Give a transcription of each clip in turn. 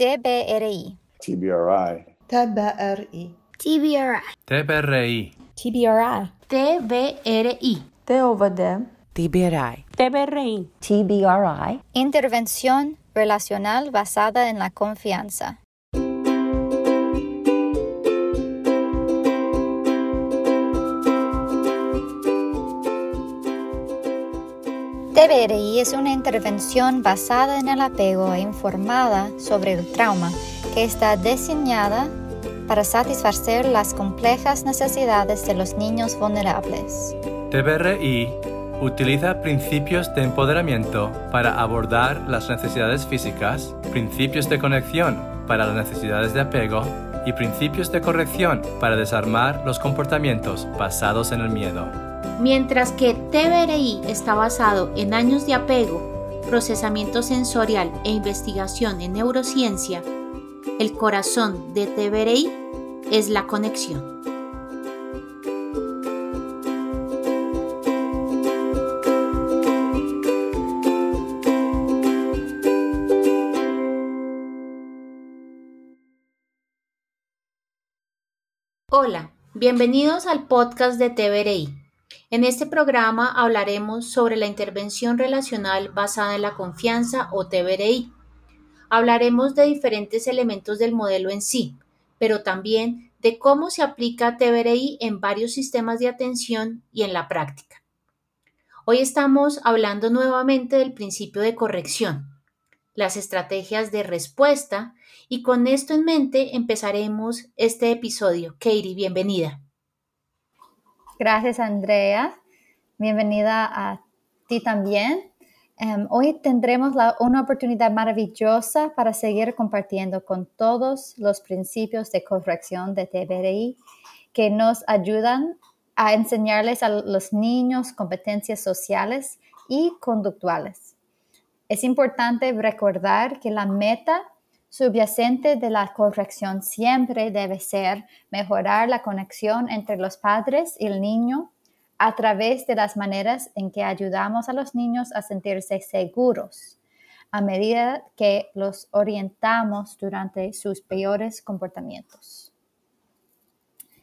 TBRI. TBRI. TBRI. TBRI. TBRI. TBRI. TBRI. TOVD. TBRI. TBRI. TBRI. Intervención relacional basada en la confianza. TBRI es una intervención basada en el apego e informada sobre el trauma que está diseñada para satisfacer las complejas necesidades de los niños vulnerables. TBRI utiliza principios de empoderamiento para abordar las necesidades físicas, principios de conexión para las necesidades de apego y principios de corrección para desarmar los comportamientos basados en el miedo. Mientras que TBRI está basado en años de apego, procesamiento sensorial e investigación en neurociencia, el corazón de TBRI es la conexión. Hola, bienvenidos al podcast de TBRI. En este programa hablaremos sobre la intervención relacional basada en la confianza o TBRI. Hablaremos de diferentes elementos del modelo en sí, pero también de cómo se aplica TBRI en varios sistemas de atención y en la práctica. Hoy estamos hablando nuevamente del principio de corrección, las estrategias de respuesta y con esto en mente empezaremos este episodio. Katie, bienvenida. Gracias, Andrea. Bienvenida a ti también. Em, hoy tendremos una oportunidad maravillosa para seguir compartiendo con todos los principios de corrección de TBRI que nos ayudan a enseñarles a los niños competencias sociales y conductuales. Es importante recordar que la meta subyacente de la corrección siempre debe ser mejorar la conexión entre los padres y el niño a través de las maneras en que ayudamos a los niños a sentirse seguros a medida que los orientamos durante sus peores comportamientos.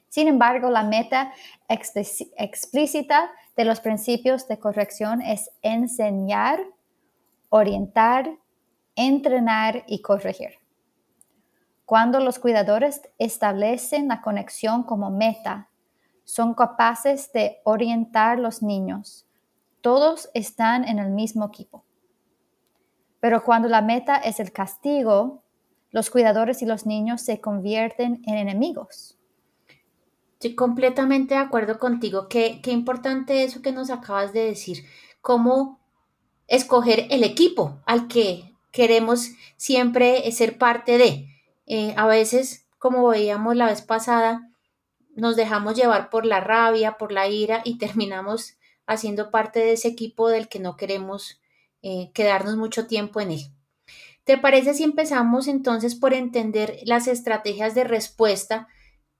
Sin embargo, la meta explícita de los principios de corrección es enseñar orientar, entrenar y corregir. Cuando los cuidadores establecen la conexión como meta, son capaces de orientar los niños. Todos están en el mismo equipo. Pero cuando la meta es el castigo, los cuidadores y los niños se convierten en enemigos. Estoy completamente de acuerdo contigo. Qué, qué importante eso que nos acabas de decir. Cómo escoger el equipo al que queremos siempre ser parte de. Eh, a veces, como veíamos la vez pasada, nos dejamos llevar por la rabia, por la ira y terminamos haciendo parte de ese equipo del que no queremos eh, quedarnos mucho tiempo en él. ¿Te parece si empezamos entonces por entender las estrategias de respuesta,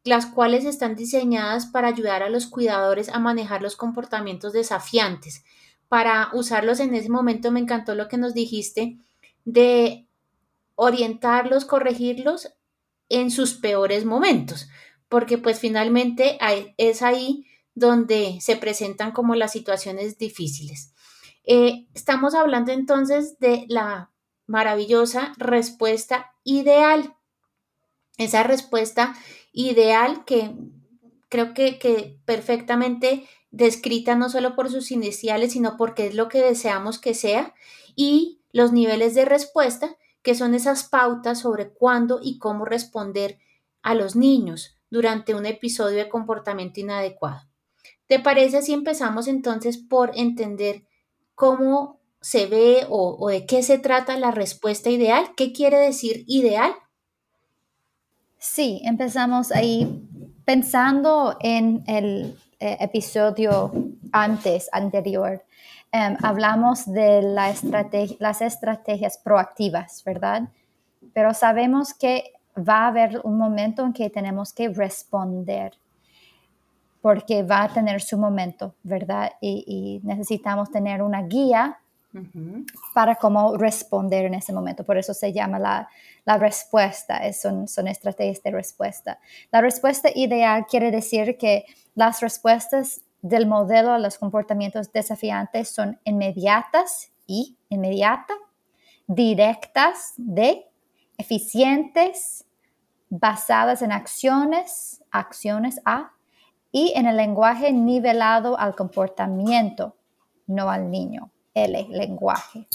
las cuales están diseñadas para ayudar a los cuidadores a manejar los comportamientos desafiantes? para usarlos en ese momento. Me encantó lo que nos dijiste de orientarlos, corregirlos en sus peores momentos, porque pues finalmente es ahí donde se presentan como las situaciones difíciles. Eh, estamos hablando entonces de la maravillosa respuesta ideal. Esa respuesta ideal que creo que, que perfectamente descrita no solo por sus iniciales, sino porque es lo que deseamos que sea, y los niveles de respuesta, que son esas pautas sobre cuándo y cómo responder a los niños durante un episodio de comportamiento inadecuado. ¿Te parece si empezamos entonces por entender cómo se ve o, de qué se trata la respuesta ideal? ¿Qué quiere decir ideal? Sí, empezamos ahí pensando en el eh, episodio antes, anterior, em, hablamos de la las estrategias proactivas, ¿verdad? Pero sabemos que va a haber un momento en que tenemos que responder, porque va a tener su momento, ¿verdad? Y, necesitamos tener una guía para cómo responder en ese momento. Por eso se llama la, la respuesta, son, son estrategias de respuesta. La respuesta ideal quiere decir que las respuestas del modelo a los comportamientos desafiantes son inmediatas y inmediata, directas de, eficientes, basadas en acciones, acciones A, y en el lenguaje nivelado al comportamiento, no al niño, L, lenguaje.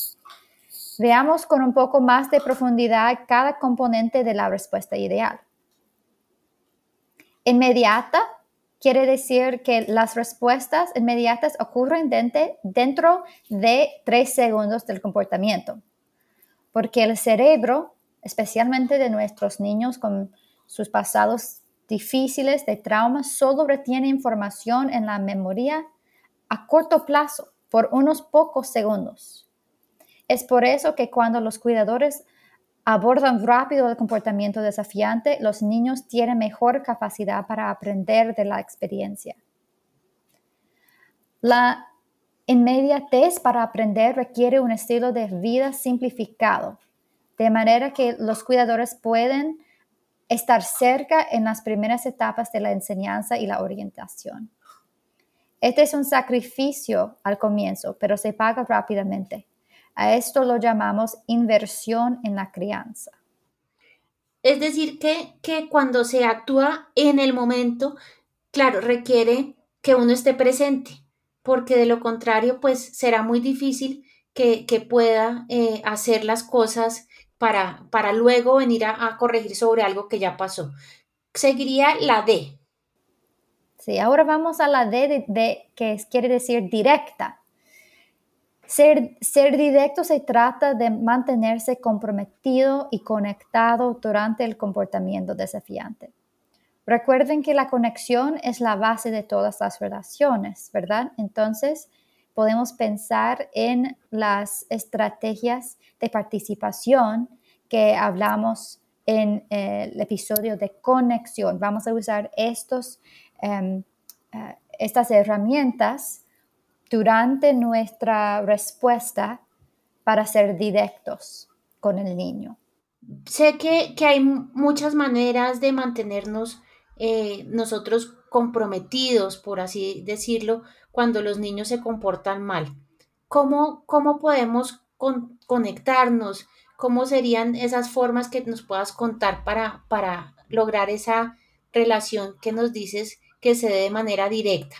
Veamos con un poco más de profundidad cada componente de la respuesta ideal. Inmediata quiere decir que las respuestas inmediatas ocurren dentro de tres segundos del comportamiento, porque el cerebro, especialmente de nuestros niños con sus pasados difíciles de trauma, solo retiene información en la memoria a corto plazo, por unos pocos segundos. Es por eso que cuando los cuidadores abordan rápido el comportamiento desafiante, los niños tienen mejor capacidad para aprender de la experiencia. La inmediatez para aprender requiere un estilo de vida simplificado, de manera que los cuidadores pueden estar cerca en las primeras etapas de la enseñanza y la orientación. Este es un sacrificio al comienzo, pero se paga rápidamente. A esto lo llamamos inversión en la crianza. Es decir, que, que cuando se actúa en el momento, claro, requiere que uno esté presente, porque de lo contrario, pues será muy difícil que, pueda eh, hacer las cosas para, para luego venir a, corregir sobre algo que ya pasó. Seguiría la D. Sí, ahora vamos a la D de, que quiere decir directa. Ser, directo se trata de mantenerse comprometido y conectado durante el comportamiento desafiante. Recuerden que la conexión es la base de todas las relaciones, ¿verdad? Entonces, podemos pensar en las estrategias de participación que hablamos en eh, el episodio de conexión. Vamos a usar estos, em, eh, estas herramientas durante nuestra respuesta para ser directos con el niño. Sé que, hay muchas maneras de mantenernos eh, nosotros comprometidos, por así decirlo, cuando los niños se comportan mal. ¿Cómo, cómo podemos conectarnos? ¿Cómo serían esas formas que nos puedas contar para, para lograr esa relación que nos dices que se dé de manera directa?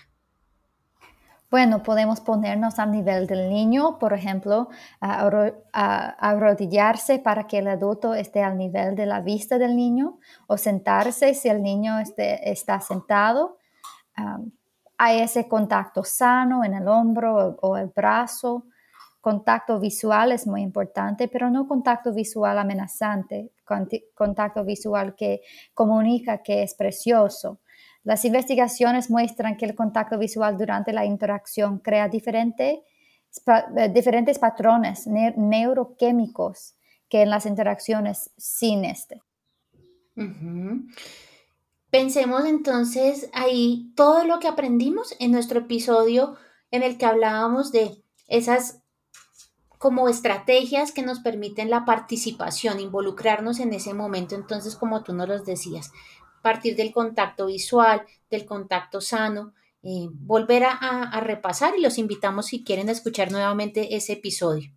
Bueno, podemos ponernos al nivel del niño, por ejemplo, arrodillarse para que el adulto esté al nivel de la vista del niño o sentarse si el niño está sentado hay ese contacto sano en el hombro o, el brazo. Contacto visual es muy importante, pero no contacto visual amenazante, contacto visual que comunica que es precioso. Las investigaciones muestran que el contacto visual durante la interacción crea diferentes patrones neuroquímicos que en las interacciones sin este. Pensemos entonces ahí todo lo que aprendimos en nuestro episodio en el que hablábamos de esas como estrategias que nos permiten la participación, involucrarnos en ese momento. Entonces, como tú nos los decías, partir del contacto visual, del contacto sano, eh, volver a, repasar y los invitamos si quieren escuchar nuevamente ese episodio.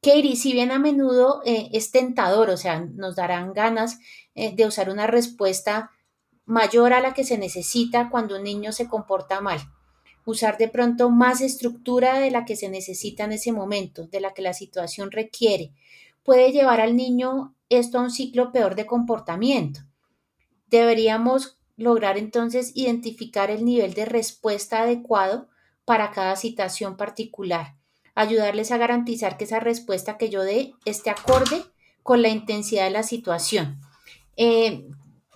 Katie, si bien a menudo eh, es tentador, o sea, nos darán ganas eh, de usar una respuesta mayor a la que se necesita cuando un niño se comporta mal. Usar de pronto más estructura de la que se necesita en ese momento, de la que la situación requiere, puede llevar al niño esto a un ciclo peor de comportamiento. Deberíamos lograr entonces identificar el nivel de respuesta adecuado para cada situación particular, ayudarles a garantizar que esa respuesta que yo dé esté acorde con la intensidad de la situación. Eh,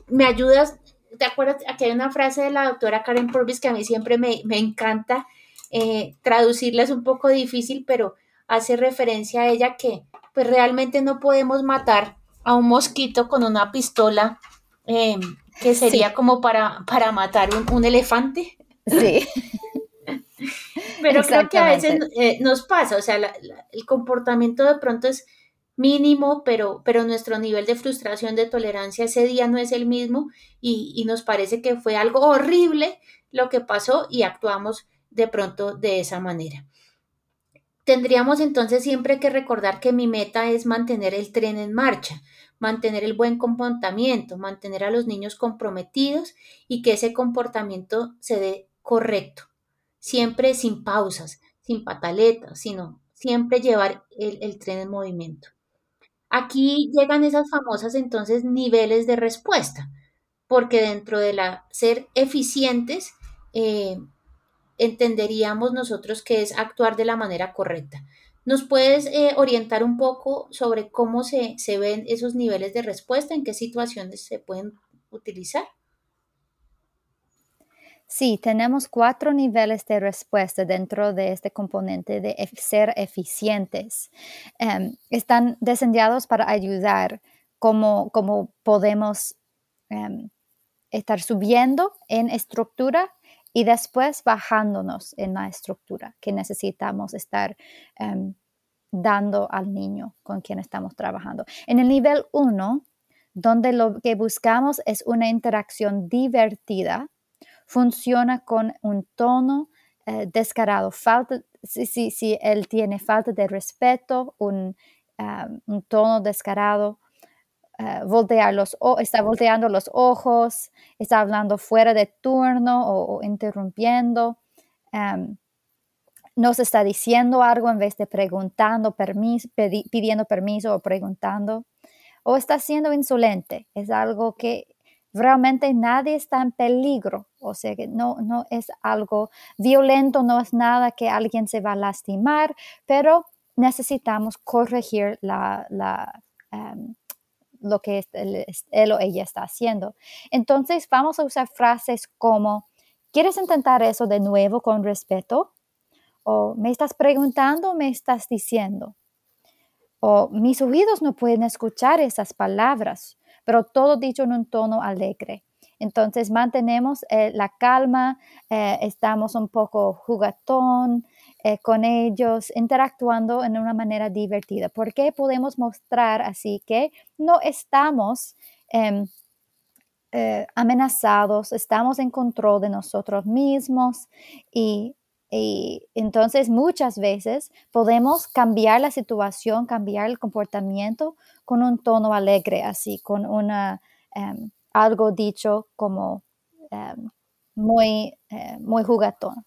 ¿Me ayudas ¿te acuerdas? Aquí hay una frase de la doctora Karen Purvis que a mí siempre me, encanta eh, traducirla, es un poco difícil, pero hace referencia a ella que pues realmente no podemos matar a un mosquito con una pistola em, que sería como para, para matar un, elefante. Sí. Pero creo que a veces eh, nos pasa, o sea, el comportamiento de pronto es mínimo, pero, pero nuestro nivel de frustración, de tolerancia ese día no es el mismo y, y nos parece que fue algo horrible lo que pasó y actuamos de pronto de esa manera. Tendríamos entonces siempre que recordar que mi meta es mantener el tren en marcha, mantener el buen comportamiento, mantener a los niños comprometidos y que ese comportamiento se dé correcto, siempre sin pausas, sin pataletas, sino siempre llevar el, tren en movimiento. Aquí llegan esas famosas entonces niveles de respuesta, porque dentro de la ser eficientes, eh, entenderíamos nosotros que es actuar de la manera correcta. ¿Nos puedes eh, orientar un poco sobre cómo se, ven esos niveles de respuesta, en qué situaciones se pueden utilizar? Sí, tenemos cuatro niveles de respuesta dentro de este componente de ser eficientes. Em, están diseñados para ayudar cómo, podemos em, estar subiendo en estructura y después bajándonos en la estructura que necesitamos estar em, dando al niño con quien estamos trabajando. En el nivel 1, donde lo que buscamos es una interacción divertida, funciona con un tono eh, descarado. Falta, si, si, él tiene falta de respeto, un, em, un tono descarado, eh, voltear los, está volteando los ojos, está hablando fuera de turno o, interrumpiendo, em, nos está diciendo algo en vez de preguntando, permiso, pidiendo permiso o preguntando, o está siendo insolente. Es algo que realmente nadie está en peligro, o sea que no, no es algo violento, no es nada que alguien se va a lastimar, pero necesitamos corregir la, la em, lo que él, o ella está haciendo. Entonces vamos a usar frases como, ¿quieres intentar eso de nuevo con respeto? O me estás preguntando, me estás diciendo. O mis oídos no pueden escuchar esas palabras, pero todo dicho en un tono alegre. Entonces mantenemos eh, la calma, eh, estamos un poco jugatón, eh, con ellos, interactuando en una manera divertida. porque podemos mostrar así que no estamos em, eh, amenazados, estamos en control de nosotros mismos y, entonces muchas veces podemos cambiar la situación, cambiar el comportamiento con un tono alegre, así, con una, em, algo dicho como em, muy, eh, muy jugatón.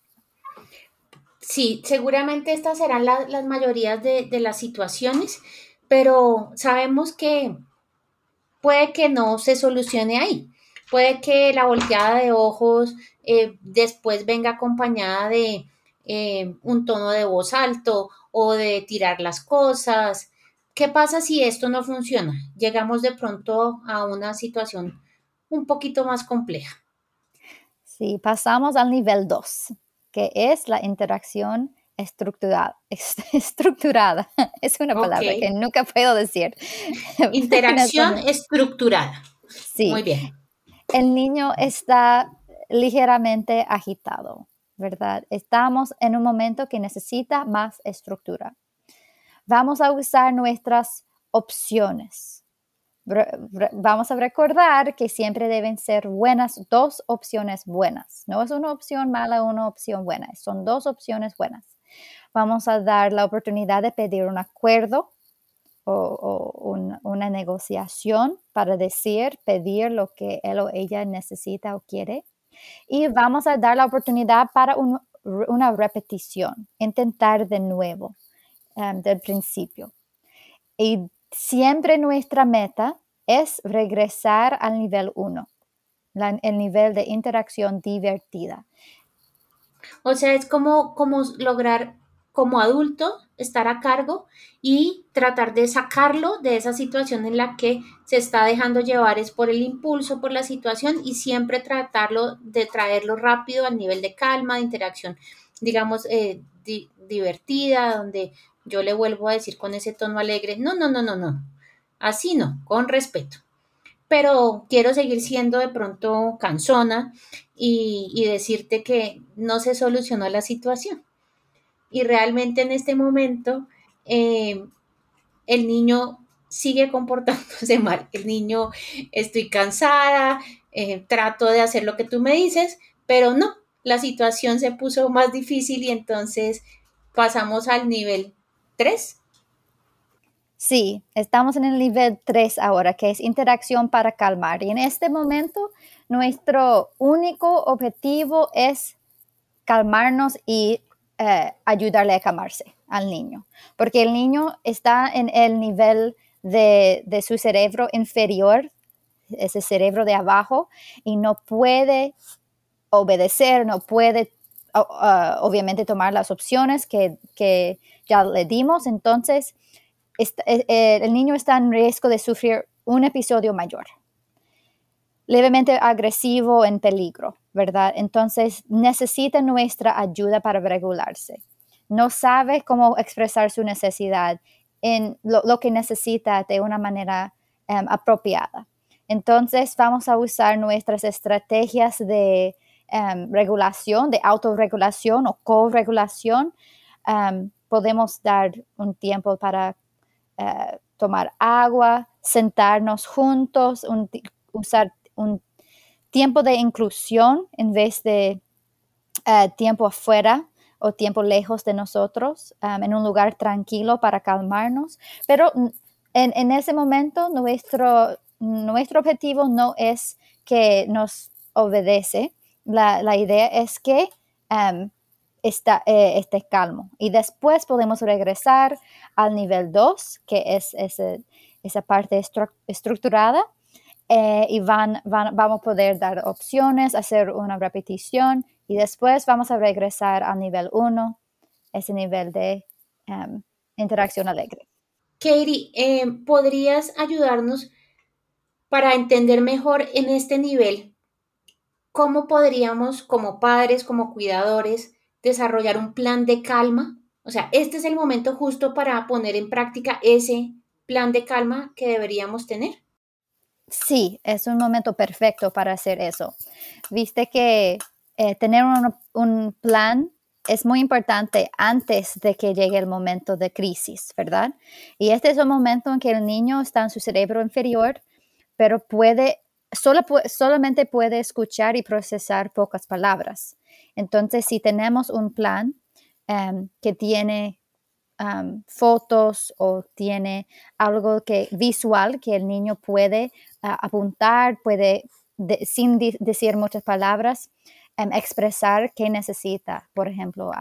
Sí, seguramente estas serán las mayorías de, las situaciones, pero sabemos que puede que no se solucione ahí. Puede que la volteada de ojos eh, después venga acompañada de eh, un tono de voz alto o de tirar las cosas. ¿Qué pasa si esto no funciona? Llegamos de pronto a una situación un poquito más compleja. Sí, pasamos al nivel 2 que es la interacción estructurada. estructurada. Es una palabra que nunca puedo decir. Interacción estructurada. Sí. Muy bien. El niño está ligeramente agitado, ¿verdad? Estamos en un momento que necesita más estructura. Vamos a usar nuestras opciones vamos a recordar que siempre deben ser buenas, dos opciones buenas. No es una opción mala, una opción buena, son dos opciones buenas. Vamos a dar la oportunidad de pedir un acuerdo o, una negociación para decir, pedir lo que él o ella necesita o quiere. Y vamos a dar la oportunidad para una repetición, intentar de nuevo um, del principio. Y siempre nuestra meta es regresar al nivel 1, el nivel de interacción divertida. O sea, es como, como lograr como adulto estar a cargo y tratar de sacarlo de esa situación en la que se está dejando llevar es por el impulso, por la situación y siempre tratarlo de traerlo rápido al nivel de calma, de interacción, digamos, eh, divertida, donde yo le vuelvo a decir con ese tono alegre, no, no, no, no, no, así no, con respeto. Pero quiero seguir siendo de pronto cansona y, decirte que no se solucionó la situación. y realmente en este momento eh, el niño sigue comportándose mal. El niño, estoy cansada, eh, trato de hacer lo que tú me dices, pero no, la situación se puso más difícil y entonces pasamos al nivel 3. Sí, estamos en el nivel 3 ahora, que es interacción para calmar. Y en este momento, nuestro único objetivo es calmarnos y eh, ayudarle a calmarse al niño, porque el niño está en el nivel de, su cerebro inferior, ese cerebro de abajo, y no puede obedecer, no puede obviamente tomar las opciones que, ya le dimos. Entonces, eh, eh, el niño está en riesgo de sufrir un episodio mayor, levemente agresivo, en peligro, ¿verdad? Entonces, necesita nuestra ayuda para regularse. No sabe cómo expresar su necesidad en lo, que necesita de una manera em, apropiada. Entonces vamos a usar nuestras estrategias de em, regulación, de autorregulación o co-regulación. Em, podemos dar un tiempo para eh, tomar agua, sentarnos juntos, usar un tiempo de inclusión en vez de eh, tiempo afuera o tiempo lejos de nosotros, en un lugar tranquilo para calmarnos. Pero en, ese momento nuestro, nuestro objetivo no es que nos obedece, la, idea es que está, eh, esté calmo. Y después podemos regresar al nivel 2, que es esa parte estructurada, eh, y van, vamos a poder dar opciones, hacer una repetición y después vamos a regresar al nivel 1, ese nivel de em, interacción alegre. Katie, em, ¿podrías ayudarnos para entender mejor en este nivel cómo podríamos como padres, como cuidadores, desarrollar un plan de calma? O sea, este es el momento justo para poner en práctica ese plan de calma que deberíamos tener. Sí, es un momento perfecto para hacer eso. Viste que eh, tener un, plan es muy importante antes de que llegue el momento de crisis, ¿verdad? Y este es un momento en que el niño está en su cerebro inferior, pero puede, solo, solamente puede escuchar y procesar pocas palabras. Entonces, si tenemos un plan em, que tiene fotos o tiene algo que visual que el niño puede ah, apuntar, puede, sin decir muchas palabras, Em, expresar qué necesita, por ejemplo,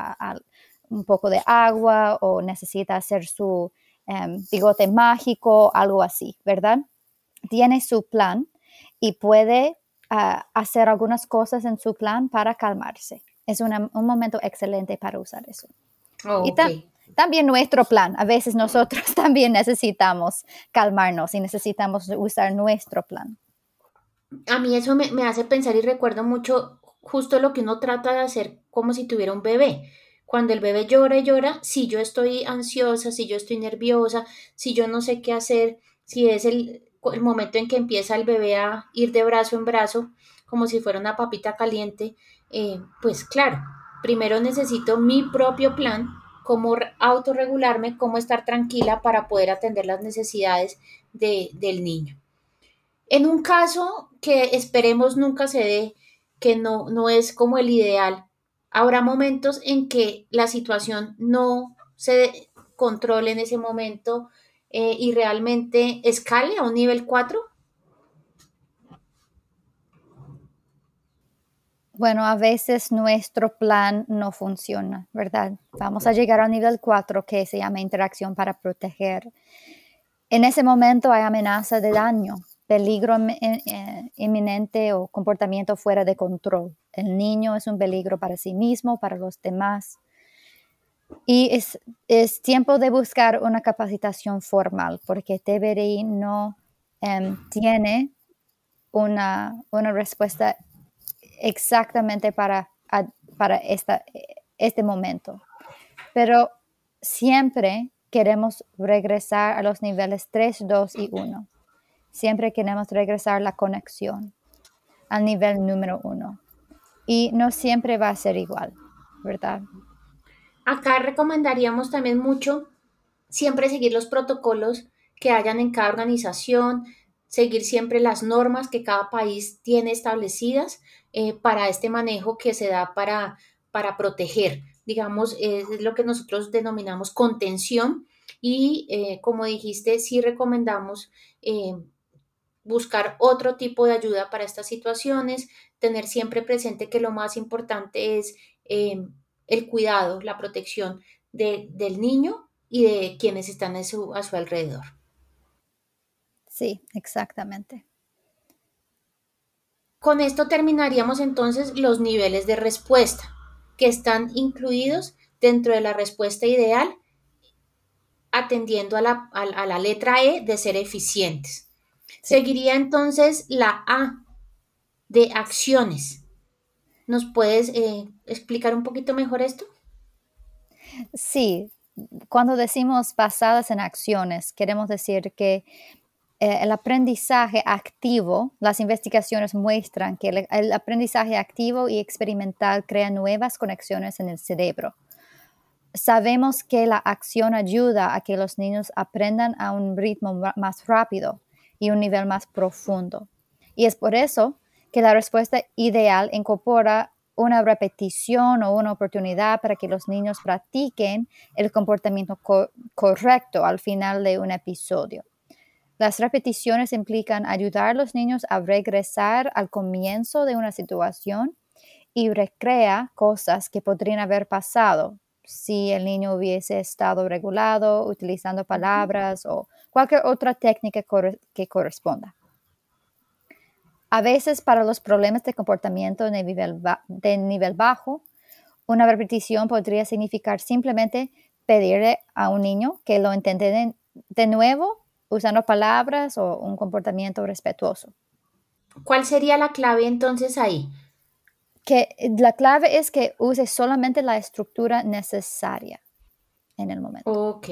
un poco de agua o necesita hacer su em, bigote mágico, algo así, ¿verdad? Tiene su plan y puede hacer algunas cosas en su plan para calmarse. Es un momento excelente para usar eso. Oh, y también nuestro plan. A veces nosotros también necesitamos calmarnos y necesitamos usar nuestro plan. A mí eso me, me hace pensar y recuerdo mucho justo lo que uno trata de hacer como si tuviera un bebé. Cuando el bebé llora y llora, si yo estoy ansiosa, si yo estoy nerviosa, si yo no sé qué hacer, si es el, momento en que empieza el bebé a ir de brazo en brazo, como si fuera una papita caliente, eh, pues claro, primero necesito mi propio plan, cómo autorregularme, cómo estar tranquila para poder atender las necesidades del niño. En un caso que esperemos nunca se dé, que no, no es como el ideal. Habrá momentos en que la situación no se controle en ese momento eh, y realmente escale a un nivel 4. Bueno, a veces nuestro plan no funciona, ¿verdad? Vamos a llegar al nivel 4 que se llama interacción para proteger. En ese momento hay amenaza de daño, peligro eh, inminente o comportamiento fuera de control. El niño es un peligro para sí mismo, para los demás. Y es, es tiempo de buscar una capacitación formal porque TBRI no em, tiene una, una, respuesta exactamente para, para esta, este momento. Pero siempre queremos regresar a los niveles 3, 2 y 1 siempre queremos regresar la conexión al nivel número uno. Y no siempre va a ser igual, ¿verdad? Acá recomendaríamos también mucho siempre seguir los protocolos que hayan en cada organización, seguir siempre las normas que cada país tiene establecidas eh, para este manejo que se da para, para proteger. Digamos, es lo que nosotros denominamos contención y, eh, como dijiste, sí recomendamos eh, buscar otro tipo de ayuda para estas situaciones, tener siempre presente que lo más importante es el cuidado, la protección del niño y de quienes están a su, a su alrededor. Sí, exactamente. Con esto terminaríamos entonces los niveles de respuesta que están incluidos dentro de la respuesta ideal, atendiendo a la, a, la letra E de ser eficientes. Seguiría entonces la A de acciones. ¿Nos puedes eh, explicar un poquito mejor esto? Sí, cuando decimos basadas en acciones, queremos decir que eh, el aprendizaje activo, las investigaciones muestran que el, aprendizaje activo y experimental crea nuevas conexiones en el cerebro. Sabemos que la acción ayuda a que los niños aprendan a un ritmo más rápido y un nivel más profundo. Y es por eso que la respuesta ideal incorpora una repetición o una oportunidad para que los niños practiquen el comportamiento correcto al final de un episodio. Las repeticiones implican ayudar a los niños a regresar al comienzo de una situación y recrea cosas que podrían haber pasado si el niño hubiese estado regulado, utilizando palabras o cualquier otra técnica que corresponda. A veces para los problemas de comportamiento de nivel, de nivel bajo, una repetición podría significar simplemente pedirle a un niño que lo entienda de nuevo usando palabras o un comportamiento respetuoso. ¿Cuál sería la clave entonces ahí? Que la clave es que use solamente la estructura necesaria en el momento. Ok.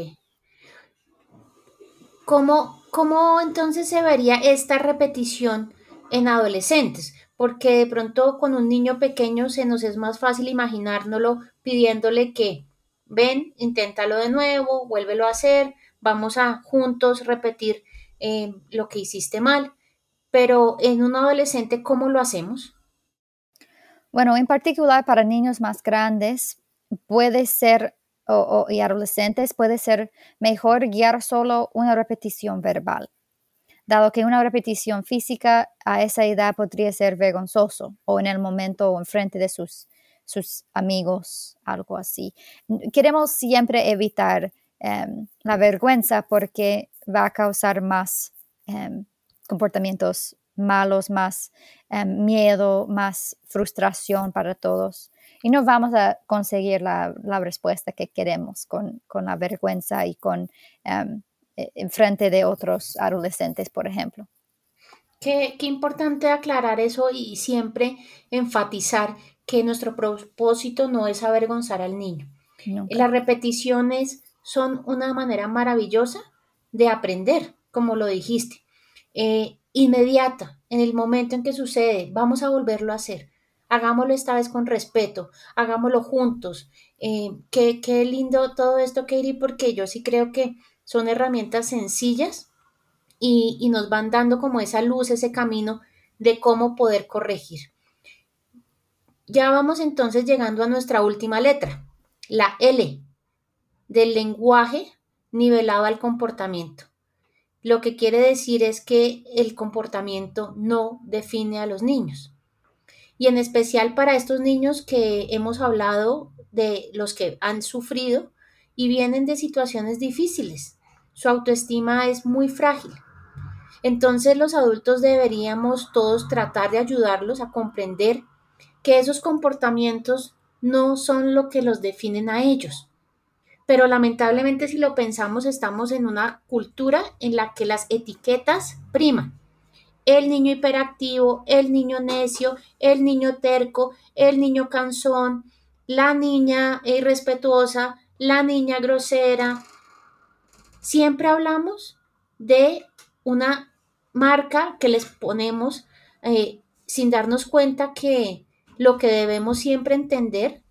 ¿Cómo, cómo entonces se vería esta repetición en adolescentes? Porque de pronto con un niño pequeño se nos es más fácil imaginárnoslo pidiéndole que ven, inténtalo de nuevo, vuélvelo a hacer, vamos a juntos repetir eh, lo que hiciste mal, pero en un adolescente, ¿cómo lo hacemos? Bueno, en particular para niños más grandes puede ser, o, y adolescentes, puede ser mejor guiar solo una repetición verbal, dado que una repetición física a esa edad podría ser vergonzoso o en el momento o en frente de sus, sus amigos, algo así. Queremos siempre evitar Em, la vergüenza porque va a causar más em, comportamientos malos, más em, miedo, más frustración para todos. Y no vamos a conseguir la, respuesta que queremos con, la vergüenza y con en frente de otros adolescentes, por ejemplo. Qué, qué, importante aclarar eso y siempre enfatizar que nuestro propósito no es avergonzar al niño. Las repeticiones son una manera maravillosa de aprender, como lo dijiste. Eh, inmediata, en el momento en que sucede, vamos a volverlo a hacer. Hagámoslo esta vez con respeto, hagámoslo juntos. Eh, qué, qué, lindo todo esto, Katie, porque yo sí creo que son herramientas sencillas y, nos van dando como esa luz, ese camino de cómo poder corregir. Ya vamos entonces llegando a nuestra última letra, la L del lenguaje nivelado al comportamiento. Lo que quiere decir es que el comportamiento no define a los niños. Y en especial para estos niños que hemos hablado de los que han sufrido y vienen de situaciones difíciles. Su autoestima es muy frágil. Entonces los adultos deberíamos todos tratar de ayudarlos a comprender que esos comportamientos no son lo que los definen a ellos pero lamentablemente si lo pensamos estamos en una cultura en la que las etiquetas priman. El niño hiperactivo, el niño necio, el niño terco, el niño cansón, la niña irrespetuosa, la niña grosera. Siempre hablamos de una marca que les ponemos eh, sin darnos cuenta que lo que debemos siempre entender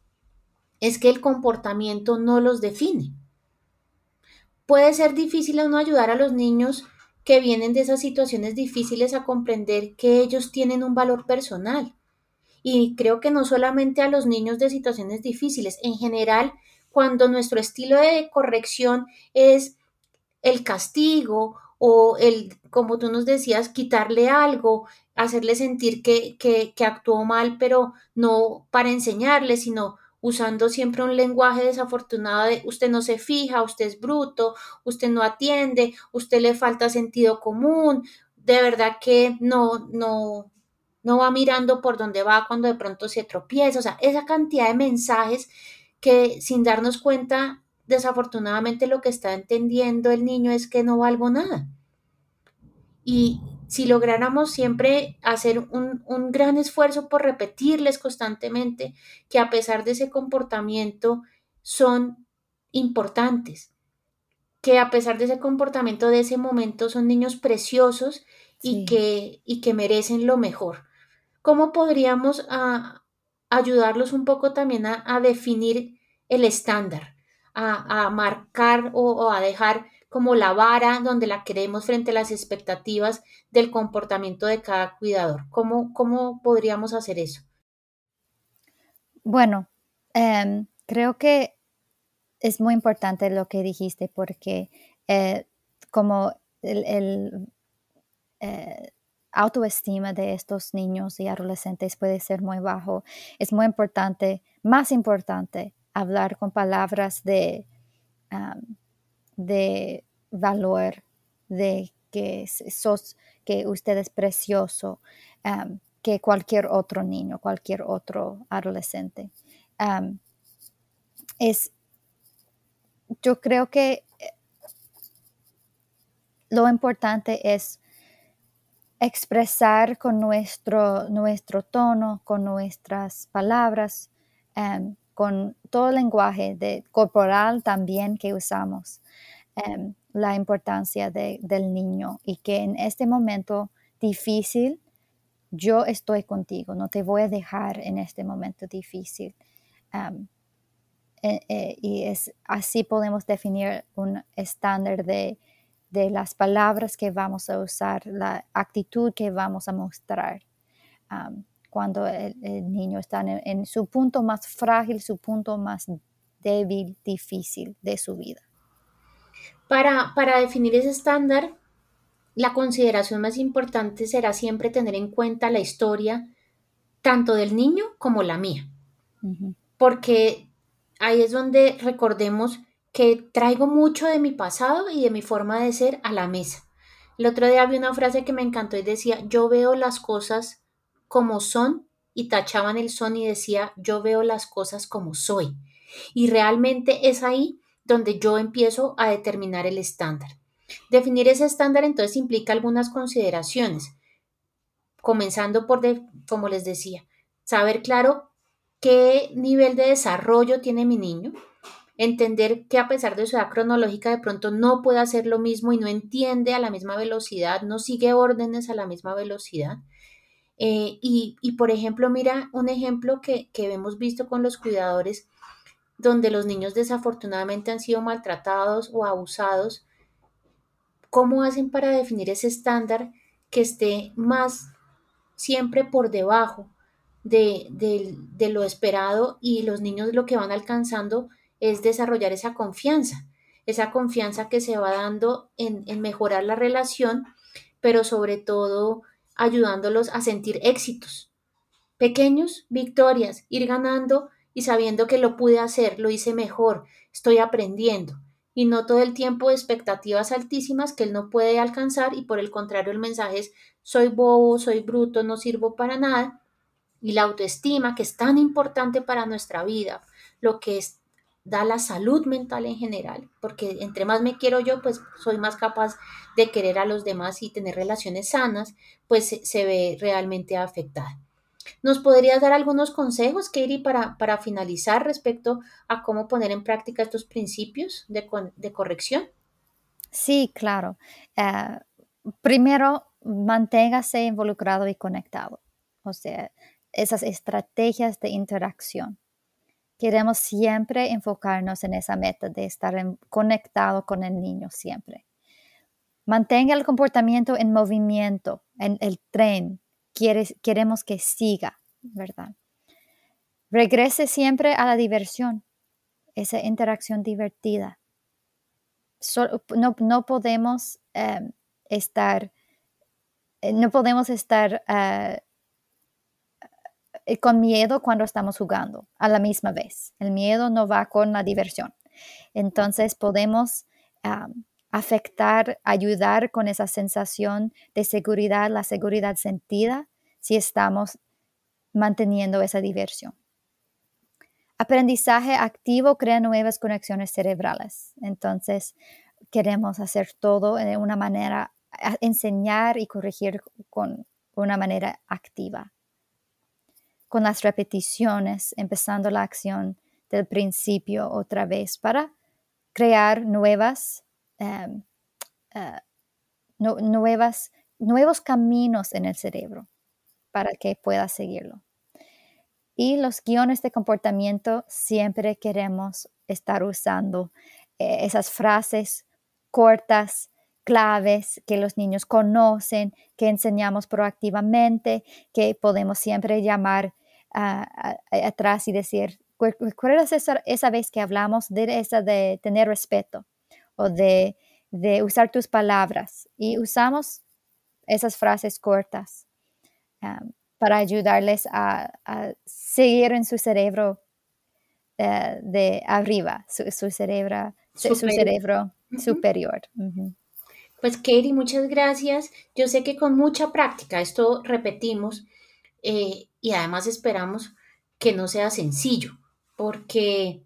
es que el comportamiento no los define. Puede ser difícil no ayudar a los niños que vienen de esas situaciones difíciles a comprender que ellos tienen un valor personal. Y creo que no solamente a los niños de situaciones difíciles, en general, cuando nuestro estilo de corrección es el castigo o el, como tú nos decías, quitarle algo, hacerle sentir que, que, que actuó mal, pero no para enseñarle, sino usando siempre un lenguaje desafortunado de usted no se fija, usted es bruto, usted no atiende, usted le falta sentido común, de verdad que no, no, no va mirando por dónde va cuando de pronto se tropieza, o sea, esa cantidad de mensajes que sin darnos cuenta, desafortunadamente lo que está entendiendo el niño es que no valgo nada. Y si lográramos siempre hacer un, un, gran esfuerzo por repetirles constantemente que a pesar de ese comportamiento son importantes, que a pesar de ese comportamiento de ese momento son niños preciosos y, que, y que merecen lo mejor. ¿Cómo podríamos a, ah, ayudarlos un poco también a, definir el estándar, a, marcar o a dejar como la vara donde la queremos frente a las expectativas del comportamiento de cada cuidador. ¿Cómo, cómo podríamos hacer eso? Bueno, em, creo que es muy importante lo que dijiste porque eh, como el, eh, autoestima de estos niños y adolescentes puede ser muy bajo, es muy importante, más importante, hablar con palabras de de valor, de que sos, que usted es precioso, que cualquier otro niño, cualquier otro adolescente. es, yo creo que eh, lo importante es expresar con nuestro, nuestro tono, con nuestras palabras, con todo el lenguaje de, corporal también que usamos, em, la importancia del niño y que en este momento difícil, yo estoy contigo, no te voy a dejar en este momento difícil. Em, e, e, y es así podemos definir un estándar de, las palabras que vamos a usar, la actitud que vamos a mostrar cuando el, niño está en, su punto más frágil, su punto más débil, difícil de su vida. Para, para definir ese estándar, la consideración más importante será siempre tener en cuenta la historia tanto del niño como la mía. Porque ahí es donde recordemos que traigo mucho de mi pasado y de mi forma de ser a la mesa. El otro día vi una frase que me encantó y decía, yo veo las cosas como son y tachaban el son y decía, yo veo las cosas como soy. Y realmente es ahí donde yo empiezo a determinar el estándar. Definir ese estándar entonces implica algunas consideraciones, comenzando por, como les decía, saber claro qué nivel de desarrollo tiene mi niño, entender que a pesar de su edad cronológica de pronto no puede hacer lo mismo y no entiende a la misma velocidad, no sigue órdenes a la misma velocidad, eh, y, por ejemplo, mira un ejemplo que, que hemos visto con los cuidadores, donde los niños desafortunadamente han sido maltratados o abusados, ¿cómo hacen para definir ese estándar que esté más siempre por debajo de, de, lo esperado y los niños lo que van alcanzando es desarrollar esa confianza, esa confianza que se va dando en, en mejorar la relación, pero sobre todo ayudándolos a sentir éxitos. Pequeños, victorias, ir ganando y sabiendo que lo pude hacer, lo hice mejor, estoy aprendiendo. Y no todo el tiempo expectativas altísimas que él no puede alcanzar y por el contrario el mensaje es soy bobo, soy bruto, no sirvo para nada. Y la autoestima que es tan importante para nuestra vida, lo que es da la salud mental en general, porque entre más me quiero yo, pues soy más capaz de querer a los demás y tener relaciones sanas, pues se, ve realmente afectada. ¿Nos podrías dar algunos consejos, Katie, para, para finalizar respecto a cómo poner en práctica estos principios de, corrección? Sí, claro. Eh, primero, manténgase involucrado y conectado, o sea, esas estrategias de interacción Queremos siempre enfocarnos en esa meta de estar conectado con el niño siempre. Mantenga el comportamiento en movimiento, en el tren. queremos que siga, ¿verdad? Regrese siempre a la diversión, esa interacción divertida. no, podemos em, estar, eh, no podemos estar eh, con miedo cuando estamos jugando a la misma vez. El miedo no va con la diversión. Entonces podemos afectar, ayudar con esa sensación de seguridad, la seguridad sentida, si estamos manteniendo esa diversión. Aprendizaje activo crea nuevas conexiones cerebrales. Entonces, queremos hacer todo de una manera, enseñar y corregir con una manera activa. Con las repeticiones, empezando la acción del principio otra vez para crear nuevas, em, eh, nuevas, nuevos caminos en el cerebro para que pueda seguirlo. Y los guiones de comportamiento siempre queremos estar usando eh, esas frases cortas, claves que los niños conocen, que enseñamos proactivamente, que podemos siempre llamar atrás y decir, ¿recuerdas esa, esa vez que hablamos de esa de tener respeto o de, usar tus palabras? Y usamos esas frases cortas para ayudarles a, seguir en su cerebro eh, de arriba, su, cerebro, su cerebro superior. Pues Katie, muchas gracias. Yo sé que con mucha práctica, esto repetimos, eh, y además esperamos que no sea sencillo, porque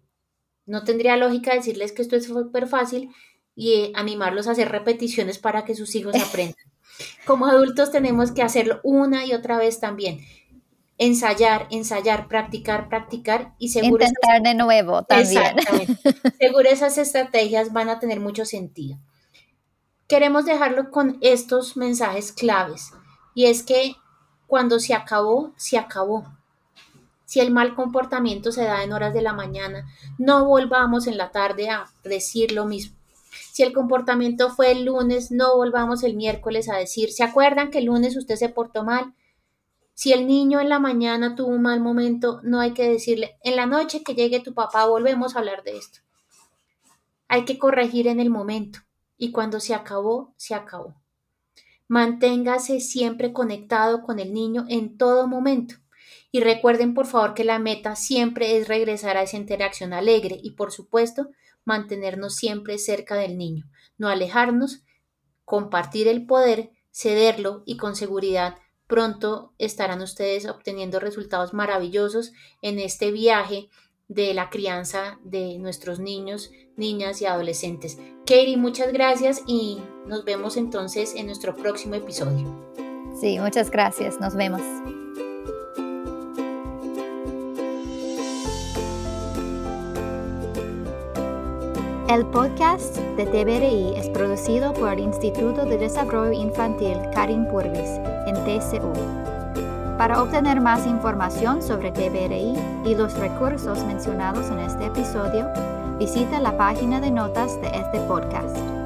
no tendría lógica decirles que esto es súper fácil y eh, animarlos a hacer repeticiones para que sus hijos aprendan. Como adultos tenemos que hacerlo una y otra vez también. Ensayar, ensayar, practicar, practicar y seguro. Intentar de nuevo también. Seguro esas estrategias van a tener mucho sentido. Queremos dejarlo con estos mensajes claves y es que cuando se acabó, se acabó. Si el mal comportamiento se da en horas de la mañana, no volvamos en la tarde a decir lo mismo. Si el comportamiento fue el lunes, no volvamos el miércoles a decir, ¿se acuerdan que el lunes usted se portó mal? Si el niño en la mañana tuvo un mal momento, no hay que decirle, en la noche que llegue tu papá volvemos a hablar de esto. Hay que corregir en el momento y cuando se acabó, se acabó. Manténgase siempre conectado con el niño en todo momento. Y recuerden por favor que la meta siempre es regresar a esa interacción alegre y por supuesto mantenernos siempre cerca del niño, no alejarnos, compartir el poder, cederlo y con seguridad pronto estarán ustedes obteniendo resultados maravillosos en este viaje de la crianza de nuestros niños, niñas y adolescentes. Katie, muchas gracias y nos vemos entonces en nuestro próximo episodio. Sí, muchas gracias. Nos vemos. El podcast de TBRI es producido por el Instituto de Desarrollo Infantil Karin Purvis en TCU. Para obtener más información sobre TBRI y los recursos mencionados en este episodio, visita la página de notas de este podcast